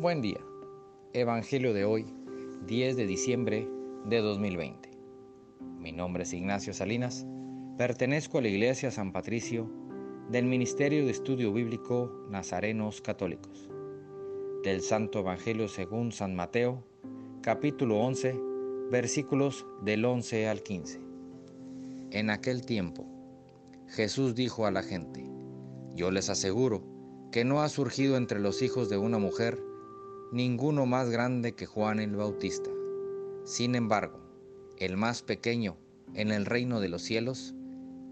Buen día. Evangelio de hoy, 10 de diciembre de 2020. Mi nombre es Ignacio Salinas. Pertenezco a la Iglesia San Patricio del Ministerio de Estudio Bíblico Nazarenos Católicos. Del Santo Evangelio según San Mateo, capítulo 11, versículos del 11 al 15. En aquel tiempo, Jesús dijo a la gente, Yo les aseguro que no ha surgido entre los hijos de una mujer ninguno más grande que Juan el Bautista. Sin embargo, el más pequeño en el reino de los cielos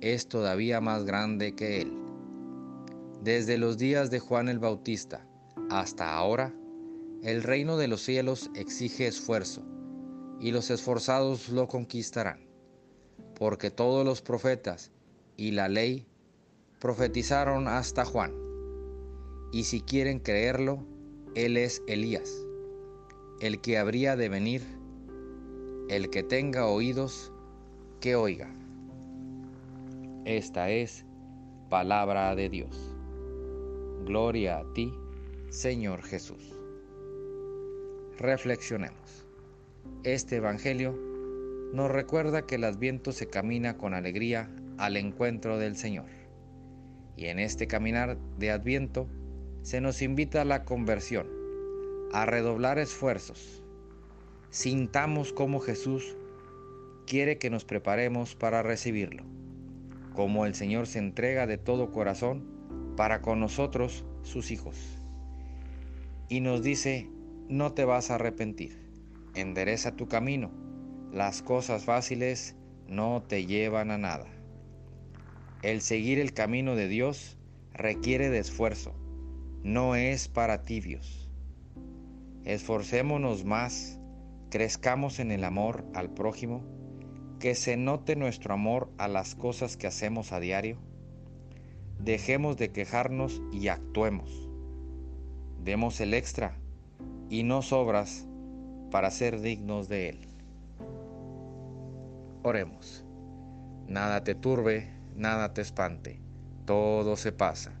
es todavía más grande que él. Desde los días de Juan el Bautista hasta ahora, el reino de los cielos exige esfuerzo, y los esforzados lo conquistarán, porque todos los profetas y la ley profetizaron hasta Juan. Y si quieren creerlo, él es Elías, el que habría de venir, el que tenga oídos, que oiga. Esta es palabra de Dios. Gloria a ti, Señor Jesús. Reflexionemos. Este Evangelio nos recuerda que el adviento se camina con alegría al encuentro del Señor. Y en este caminar de adviento se nos invita a la conversión, a redoblar esfuerzos. Sintamos cómo Jesús quiere que nos preparemos para recibirlo, como el Señor se entrega de todo corazón para con nosotros, sus hijos. Y nos dice, no te vas a arrepentir, endereza tu camino, las cosas fáciles no te llevan a nada. El seguir el camino de Dios requiere de esfuerzo, no es para tibios. Esforcémonos más, crezcamos en el amor al prójimo, que se note nuestro amor a las cosas que hacemos a diario. Dejemos de quejarnos y actuemos. Demos el extra y no sobras para ser dignos de Él. Oremos. Nada te turbe, nada te espante, todo se pasa